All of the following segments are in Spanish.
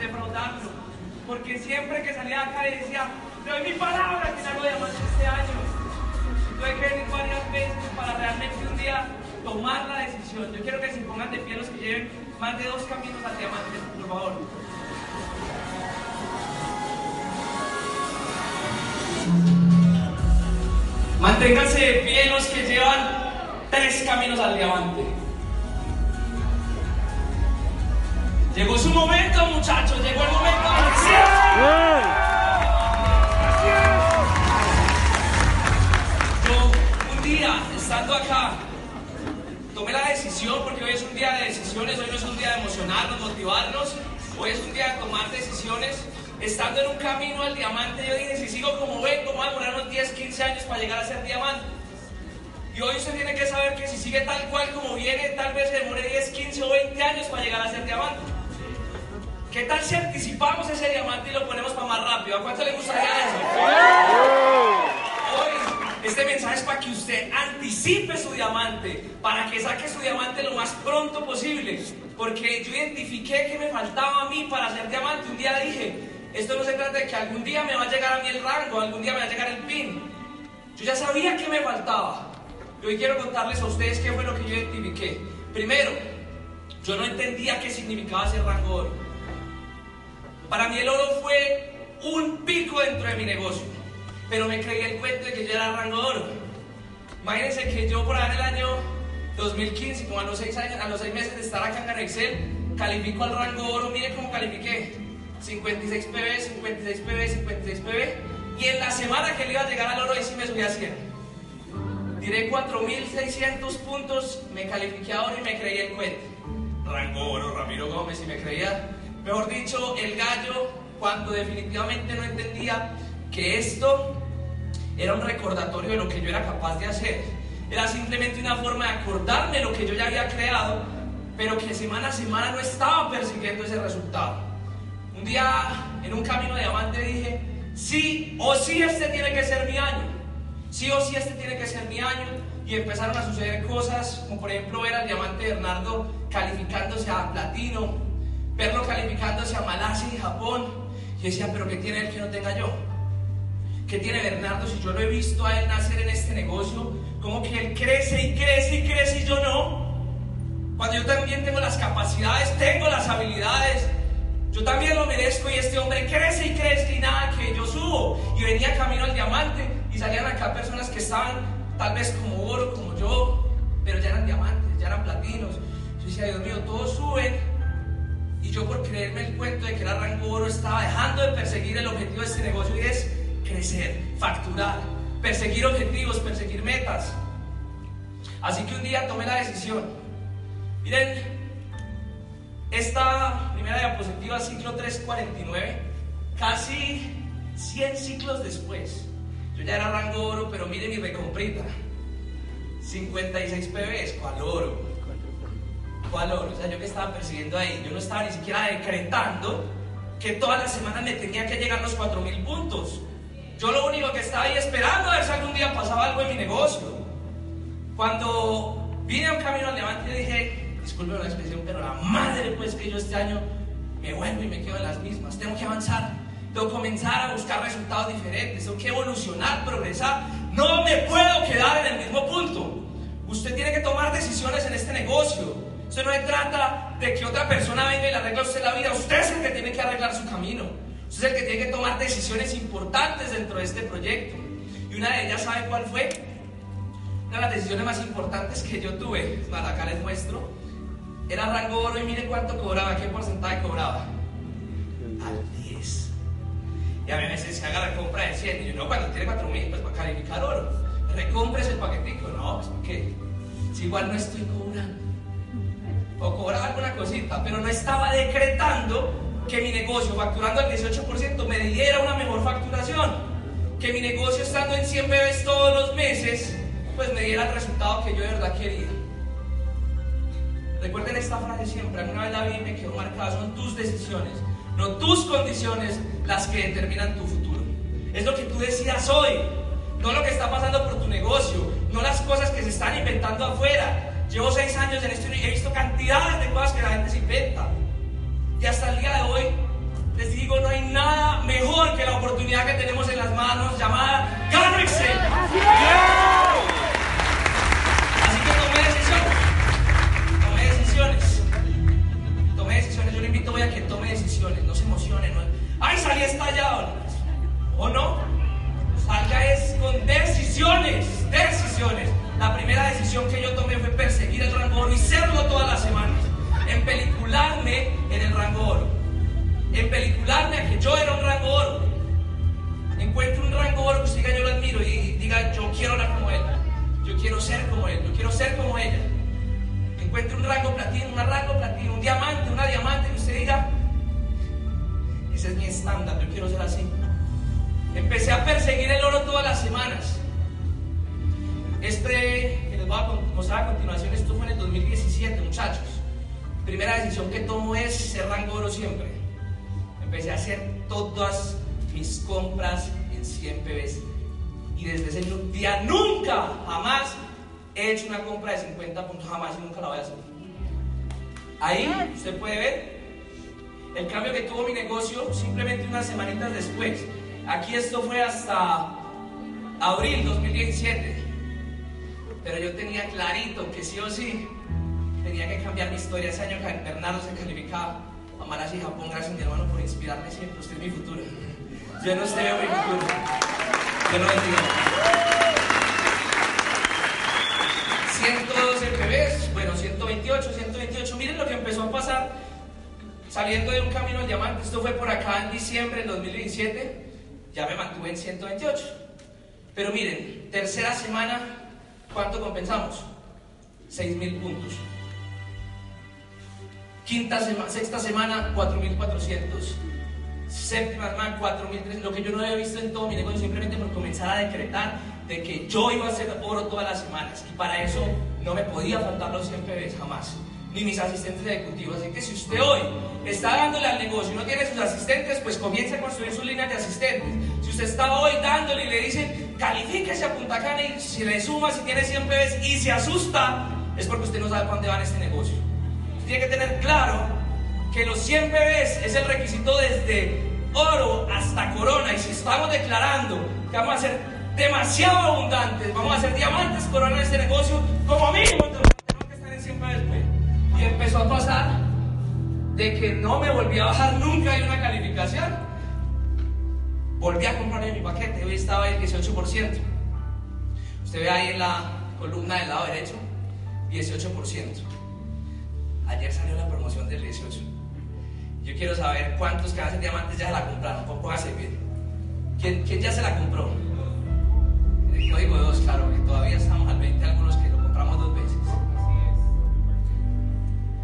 defraudarlo. Porque siempre que salía acá le decía, te doy mi palabra que hago Diamante este año. Tuve que venir varias veces para realmente un día tomar la decisión. Yo quiero que se pongan de pie los que lleven más de dos caminos al diamante, por favor. Manténganse de pie los que llevan tres caminos al diamante. Llegó su momento, muchachos, llegó el momento Yo, un día, estando acá, tomé la decisión, porque hoy es un día de decisiones, hoy no es un día de emocionarnos, motivarnos, hoy es un día de tomar decisiones estando en un camino al diamante, yo dije, si sigo como vengo, voy a demorar unos 10, 15 años para llegar a ser diamante. Y hoy usted tiene que saber que si sigue tal cual como viene, tal vez demore 10, 15 o 20 años para llegar a ser diamante. ¿Qué tal si anticipamos ese diamante y lo ponemos para más rápido? ¿A cuánto le gustaría eso? Hoy este mensaje es para que usted anticipe su diamante, para que saque su diamante lo más pronto posible. Porque yo identifiqué que me faltaba a mí para ser diamante. Un día dije, esto no se trata de que algún día me va a llegar a mí el rango, algún día me va a llegar el pin. Yo ya sabía que me faltaba. Y hoy quiero contarles a ustedes qué fue lo que yo identifiqué. Primero, yo no entendía qué significaba ser rango oro. Para mí el oro fue un pico dentro de mi negocio, pero me creí el cuento de que yo era rango oro. Imagínense que yo por ahí en el año 2015, como a los seis, años, a los seis meses de estar acá en Excel, califico al rango oro, mire cómo califiqué. 56 PB, 56 PB, 56 PB. Y en la semana que le iba a llegar al oro, ahí sí me subí a 100. Diré 4.600 puntos, me califiqué a oro y me creí el cuento. Rango oro, Ramiro Gómez, y me creía, mejor dicho, el gallo, cuando definitivamente no entendía que esto era un recordatorio de lo que yo era capaz de hacer. Era simplemente una forma de acordarme lo que yo ya había creado, pero que semana a semana no estaba persiguiendo ese resultado. Un día en un camino de diamante dije, sí o sí este tiene que ser mi año. Sí o sí este tiene que ser mi año. Y empezaron a suceder cosas, como por ejemplo ver al diamante Bernardo calificándose a platino, verlo calificándose a Malasia y Japón. Y decía, pero ¿qué tiene él que no tenga yo? ¿Qué tiene Bernardo si yo lo he visto a él nacer en este negocio? Como que él crece y crece y crece y yo no. Cuando yo también tengo las capacidades, tengo las habilidades, yo también lo merezco y este hombre crece y crece y nada que yo subo. Y venía camino al diamante y salían acá personas que estaban tal vez como oro, como yo, pero ya eran diamantes, ya eran platinos. Yo decía, Dios mío, todos suben. Y yo por creerme el cuento de que era rango oro estaba dejando de perseguir el objetivo de este negocio y es crecer, facturar, perseguir objetivos, perseguir metas. Así que un día tomé la decisión. Miren, esta primera diapositiva, ciclo 349, casi 100 ciclos después. Yo ya era rango oro, pero miren mi recomprita. 56 PBs, ¿cuál oro? ¿Cuál oro? O sea, yo que estaba persiguiendo ahí, yo no estaba ni siquiera decretando que todas las semanas me tenía que llegar los 4.000 puntos. Yo lo único que estaba ahí esperando a ver si algún día pasaba algo en mi negocio. Cuando vine a un camino al diamante dije, disculpe la expresión, pero la madre pues que yo este año me vuelvo y me quedo en las mismas. Tengo que avanzar, tengo que comenzar a buscar resultados diferentes, tengo que evolucionar, progresar. No me puedo quedar en el mismo punto. Usted tiene que tomar decisiones en este negocio. Usted no se trata de que otra persona venga y le arregle usted la vida. Usted es el que tiene que arreglar su camino. Usted es el que tiene que tomar decisiones importantes dentro de este proyecto. Y una de ellas, ¿sabe cuál fue? Una de las decisiones más importantes que yo tuve. Para acá les muestro era rango oro y mire cuánto cobraba, qué porcentaje cobraba. Al 10. Y a mí me decía, se haga la compra de 100. Y yo, no, cuando tiene 4 mil, pues para calificar oro. Recompres el paquetico. No, pues ¿para qué? Si igual no estoy cobrando. O cobraba alguna cosita, pero no estaba decretando que mi negocio, facturando al 18%, me diera una mejor facturación. Que mi negocio, estando en 100 bebés todos los meses, pues me diera el resultado que yo de verdad quería. Recuerden esta frase siempre, alguna vez la vi y me quedó marcada, son tus decisiones, no tus condiciones las que determinan tu futuro. es lo que tú decidas hoy, no lo que está pasando por tu negocio, no las cosas que se están inventando afuera. Llevo seis años en esto y he visto cantidades de cosas que la gente se inventa. Y hasta el día de hoy les digo, no hay nada mejor que la oportunidad que tenemos en las manos llamada Garrixen. Así que tomé decisiones. Tomé decisiones. Tomé decisiones. Yo le invito hoy a que tome decisiones. No se emocione. No. ¡Ay, salí estallado! ¿O no? Pelicularme a que yo era un rango oro. Encuentre un rango oro que usted diga yo lo admiro y diga yo quiero hablar como él, yo quiero ser como él, yo quiero ser como ella. Encuentre un rango platino, una rango platino, un diamante, una diamante y usted diga ese es mi estándar, yo quiero ser así. Empecé a perseguir el oro todas las semanas. Este que les voy a mostrar a continuación, esto fue en el 2017, muchachos. Primera decisión que tomo es ser rango oro siempre empecé a hacer todas mis compras en 100 pbs. Y desde ese día nunca, jamás he hecho una compra de 50 puntos, jamás y nunca la voy a hacer. Ahí usted puede ver el cambio que tuvo mi negocio simplemente unas semanitas después. Aquí esto fue hasta abril 2017. Pero yo tenía clarito que sí o sí tenía que cambiar mi historia. Ese año Bernardo se calificaba Amaras y Japón, gracias mi hermano por inspirarme siempre. Usted es mi futuro. Yo no usted veo mi futuro. Yo no bendiga. 112 PBs, bueno, 128, 128. Miren lo que empezó a pasar saliendo de un camino al diamante. Esto fue por acá en diciembre del 2017. Ya me mantuve en 128. Pero miren, tercera semana, ¿cuánto compensamos? 6 mil puntos. Quinta semana, sexta semana, 4.400. Séptima semana, 4.300. Lo que yo no había visto en todo mi negocio, simplemente por comenzar a decretar de que yo iba a hacer oro todas las semanas. Y para eso no me podía faltar los 100 PBs jamás. Ni mis asistentes ejecutivos. Así que si usted hoy está dándole al negocio y no tiene sus asistentes, pues comience a construir su línea de asistentes. Si usted está hoy dándole y le dicen, califíquese a Punta Cana y si le suma, si tiene 100 PBs y se asusta, es porque usted no sabe para dónde va en este negocio tiene que tener claro que los 100 bebés es el requisito desde oro hasta corona. Y si estamos declarando que vamos a ser demasiado abundantes, vamos a hacer diamantes corona en este negocio, como mínimo tenemos que estar en 100 bebés. Y empezó a pasar de que no me volví a bajar nunca en una calificación. Volví a comprar mi paquete, hoy estaba el 18%. Usted ve ahí en la columna del lado derecho, 18%. Ayer salió la promoción del 18. Yo quiero saber cuántos que hacen diamantes ya se la compraron. Póngase bien. ¿Quién, ¿Quién ya se la compró? El código 2, claro, que todavía estamos al 20, algunos que lo compramos dos veces.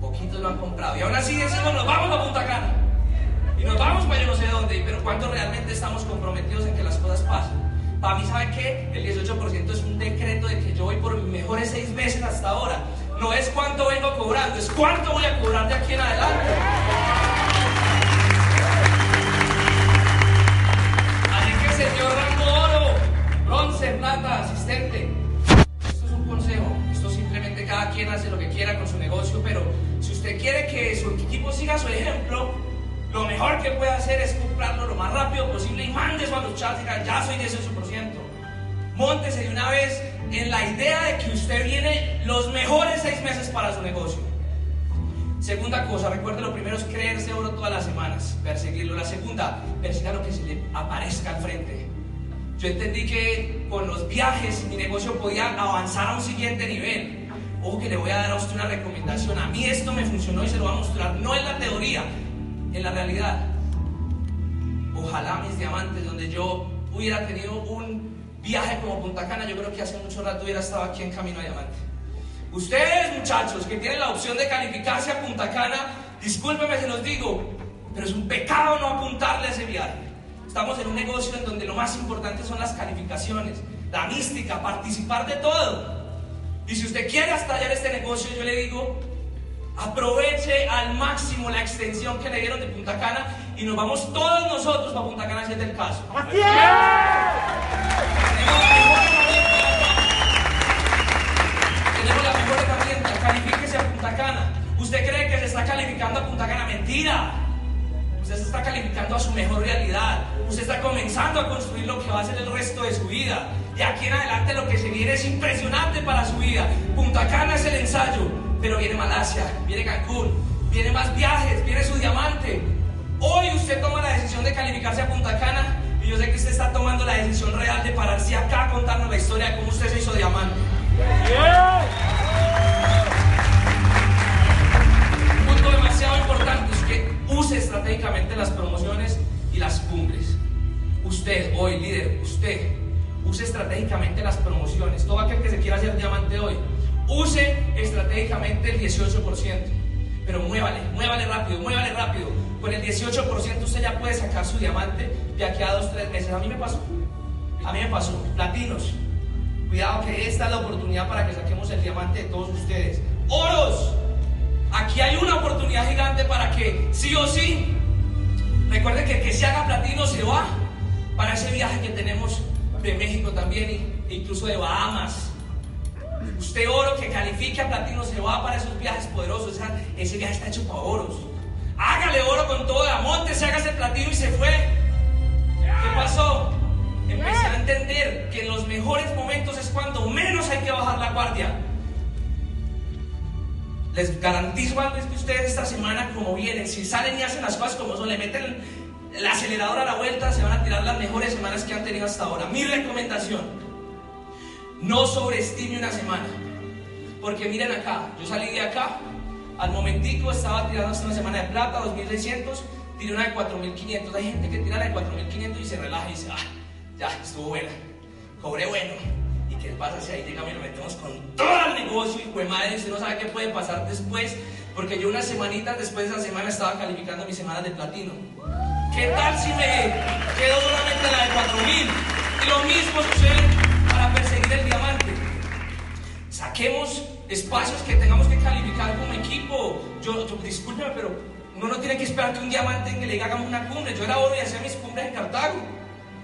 Poquitos lo han comprado. Y aún así decimos, nos vamos a Punta Cana. Y nos vamos para yo no sé dónde. Pero ¿cuántos realmente estamos comprometidos en que las cosas pasen? Para mí, ¿sabe qué? El 18% es un decreto de que yo voy por mis mejores seis meses hasta ahora no es cuánto vengo cobrando, es cuánto voy a cobrar de aquí en adelante. Así que señor rango oro, bronce, plata, asistente, esto es un consejo, esto simplemente cada quien hace lo que quiera con su negocio, pero si usted quiere que su equipo siga su ejemplo, lo mejor que puede hacer es comprarlo lo más rápido posible y mande a los chats y diga, ya soy 18%. Móntese de una vez en la idea de que usted viene los mejores seis meses para su negocio. Segunda cosa, recuerde lo primero es creerse oro todas las semanas, perseguirlo. La segunda, persiga lo que se le aparezca al frente. Yo entendí que con los viajes mi negocio podía avanzar a un siguiente nivel. Ojo que le voy a dar a usted una recomendación. A mí esto me funcionó y se lo voy a mostrar, no en la teoría, en la realidad. Ojalá mis diamantes, donde yo hubiera tenido un viaje como Punta Cana, yo creo que hace mucho rato hubiera estado aquí en Camino a Diamante. Ustedes, muchachos, que tienen la opción de calificarse a Punta Cana, discúlpenme si los digo, pero es un pecado no apuntarle a ese viaje. Estamos en un negocio en donde lo más importante son las calificaciones, la mística, participar de todo. Y si usted quiere estallar este negocio, yo le digo, aproveche al máximo la extensión que le dieron de Punta Cana y nos vamos todos nosotros para Punta Cana si es del caso. ¡Así es! Tenemos la mejor herramienta. Tenemos la mejor herramienta. Califíquese a Punta Cana. ¿Usted cree que se está calificando a Punta Cana? Mentira. Usted se está calificando a su mejor realidad. Usted está comenzando a construir lo que va a ser el resto de su vida. De aquí en adelante lo que se viene es impresionante para su vida. Punta Cana es el ensayo, pero viene Malasia, viene Cancún, viene más viajes, viene su diamante. Hoy usted toma la decisión de calificarse a Punta Cana y yo sé que usted está tomando la decisión real de pararse acá a contarnos la historia de cómo usted se hizo diamante. Un use estratégicamente las promociones y las cumbres. Usted, hoy líder, usted, use estratégicamente las promociones. Todo aquel que se quiera hacer diamante hoy, use estratégicamente el 18%. Pero muévale, muévale rápido, muévale rápido. Con el 18% usted ya puede sacar su diamante de aquí a dos, tres meses. A mí me pasó. A mí me pasó. Platinos. Cuidado que esta es la oportunidad para que saquemos el diamante de todos ustedes. Oros. Aquí hay una oportunidad gigante para que sí o sí. Recuerde que que se haga platino se va para ese viaje que tenemos de México también, incluso de Bahamas. Usted oro que califique a platino se va para esos viajes poderosos. Esa- ese viaje está hecho para oros. Hágale oro con todo, amonte, se haga ese platino y se fue. ¿Qué pasó? Empecé a entender que en los mejores momentos es cuando menos hay que bajar la guardia. Les garantizo algo es que ustedes esta semana como vienen, si salen y hacen las cosas como son, le meten el acelerador a la vuelta, se van a tirar las mejores semanas que han tenido hasta ahora. Mi recomendación, no sobreestime una semana. Porque miren acá, yo salí de acá, al momentico estaba tirando hasta una semana de plata, 2600, tiré una de 4500. Hay gente que tira la de 4500 y se relaja y dice, ah, ya, estuvo buena, cobré bueno. ¿Y qué pasa si ahí llegamos y lo metemos con todo el negocio y pues madre, usted no sabe qué puede pasar después? Porque yo unas semanitas después de esa semana estaba calificando mis semanas de platino. ¿Qué tal si me quedo solamente la de 4000? Y lo mismo sucede para perseguir el diamante. Saquemos espacios que tengamos que calificar como equipo. Yo, yo discúlpeme, pero uno no tiene que esperar que un diamante que le diga hagamos una cumbre. Yo era oro y hacía mis cumbres en Cartago.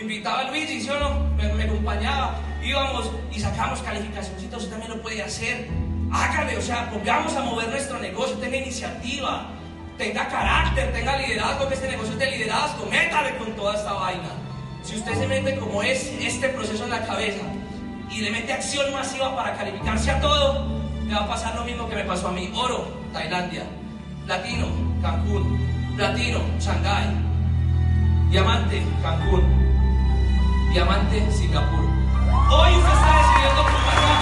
Invitaba a Luigi, ¿sí o no? Me acompañaba. Íbamos y sacábamos calificacioncitas. Usted también lo puede hacer. Hágale, o sea, pongamos a mover nuestro negocio. Tenga iniciativa, tenga carácter, tenga liderazgo, que este negocio es de liderazgo. Métale con toda esta vaina. Si usted se mete como es este proceso en la cabeza y le mete acción masiva para calificarse a todo, le va a pasar lo mismo que me pasó a mí. Oro, Tailandia. Platino, Cancún. Platino, Shanghái. Diamante, Cancún. Diamante, Singapur. Hoy usted está decidiendo Punta Cana.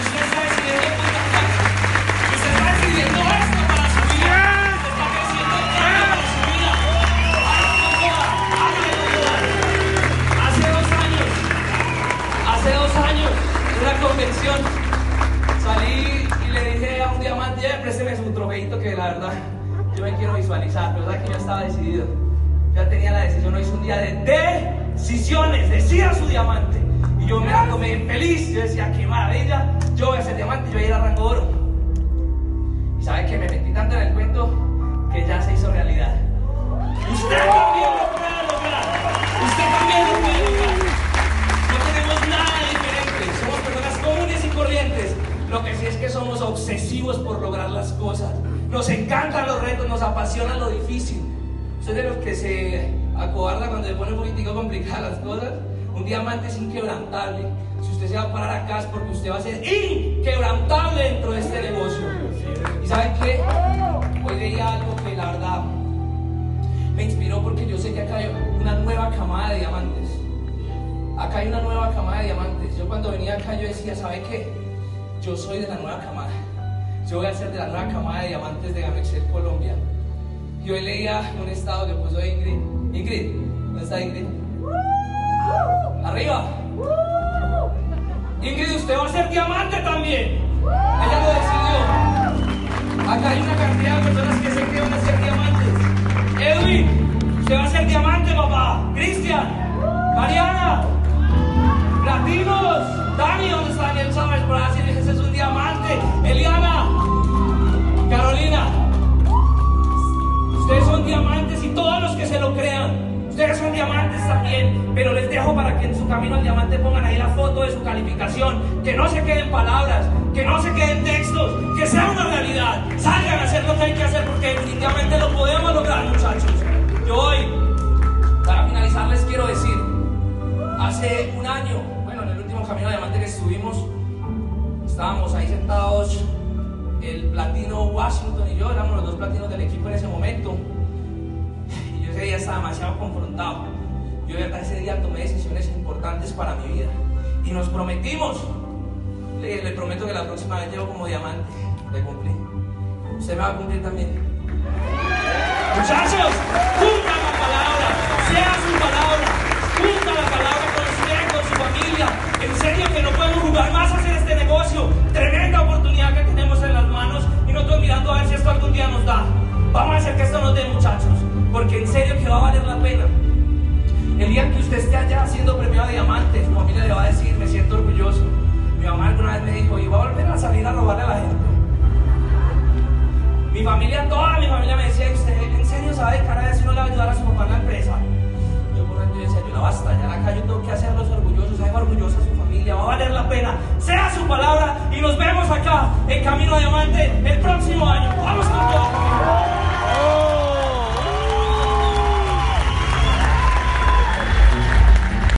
Usted está decidiendo Punta Cana. Usted está decidiendo esto para su vida. Usted está creciendo esto para su vida. Hágale con toda, con. Hace dos años, hace dos años, en una convención, salí y le dije a un diamante, "Eh, présteme su trofeito que la verdad yo me quiero visualizar, pero verdad que yo estaba decidido. Ya tenía la decisión, hoy es un día de decisiones, decida su diamante. Y yo me la tomé feliz, yo decía, qué maravilla, yo voy a ser diamante, yo voy a ir a rango oro. Y sabe que me metí tanto en el cuento que ya se hizo realidad. Usted también lo puede lograr. Usted también lo puede lograr. No tenemos nada diferente. Somos personas comunes y corrientes. Lo que sí es que somos obsesivos por lograr las cosas. Nos encantan los retos, nos apasiona lo difícil. Usted de los que se acobarda cuando se pone un poquitico complicadas las cosas. Un diamante es inquebrantable. Si usted se va a parar acá es porque usted va a ser inquebrantable dentro de este negocio. ¿Y saben qué? Hoy leía algo que la verdad me inspiró porque yo sé que acá hay una nueva camada de diamantes. Acá hay una nueva camada de diamantes. Yo cuando venía acá yo decía, ¿sabe qué? Yo soy de la nueva camada. Yo voy a ser de la nueva camada de diamantes de Gamexel Colombia. Y hoy leía un estado que puso Ingrid. Ingrid, ¿dónde está Ingrid? Arriba. Ingrid, usted va a ser diamante también. Ella lo decidió. Acá hay una cantidad de personas que se que van a ser diamantes. Edwin, usted va a ser diamante, papá. Cristian, Mariana, Latinos, Dani, ¿dónde está Daniel Chávez? Por así ese es un diamante. Eliana, Carolina, ustedes son también, que en su camino al diamante pongan ahí la foto de su calificación, que no se queden palabras, que no se queden textos, que sea una realidad. Salgan a hacer lo que hay que hacer porque definitivamente lo podemos lograr, muchachos. Yo hoy, para finalizar, les quiero decir, hace un año, bueno, en el último camino al diamante que estuvimos, estábamos ahí sentados, el platino Washington y yo, éramos los dos platinos del equipo en ese momento ese día estaba demasiado confrontado. Yo verdad ese día tomé decisiones importantes para mi vida. Y nos prometimos, le, prometo que la próxima vez llevo como diamante. Le cumplí. Usted me va a cumplir también. Muchachos, cumpla la palabra, sea su palabra, cumpla la palabra con con su familia. En serio que no podemos jugar más a hacer este negocio. Tremenda oportunidad que tenemos en las manos y no estoy mirando a ver si esto algún día nos da. Vamos a hacer que esto nos dé, muchachos porque en serio que va a valer la pena. El día que usted esté allá siendo premiado de diamantes, su familia le va a decir, me siento orgulloso. Mi mamá alguna vez me dijo, y va a volver a salir a robarle a la gente. Mi familia, toda mi familia me decía, usted en serio sabe que cada vez no le va a ayudar a su papá en la empresa. Yo por dentro decía, yo no basta, ya acá yo tengo que hacerlos orgullosos, haga orgullosa a su familia, va a valer la pena. Sea su palabra y nos vemos acá en Camino a Diamante el próximo año. Vamos con todo.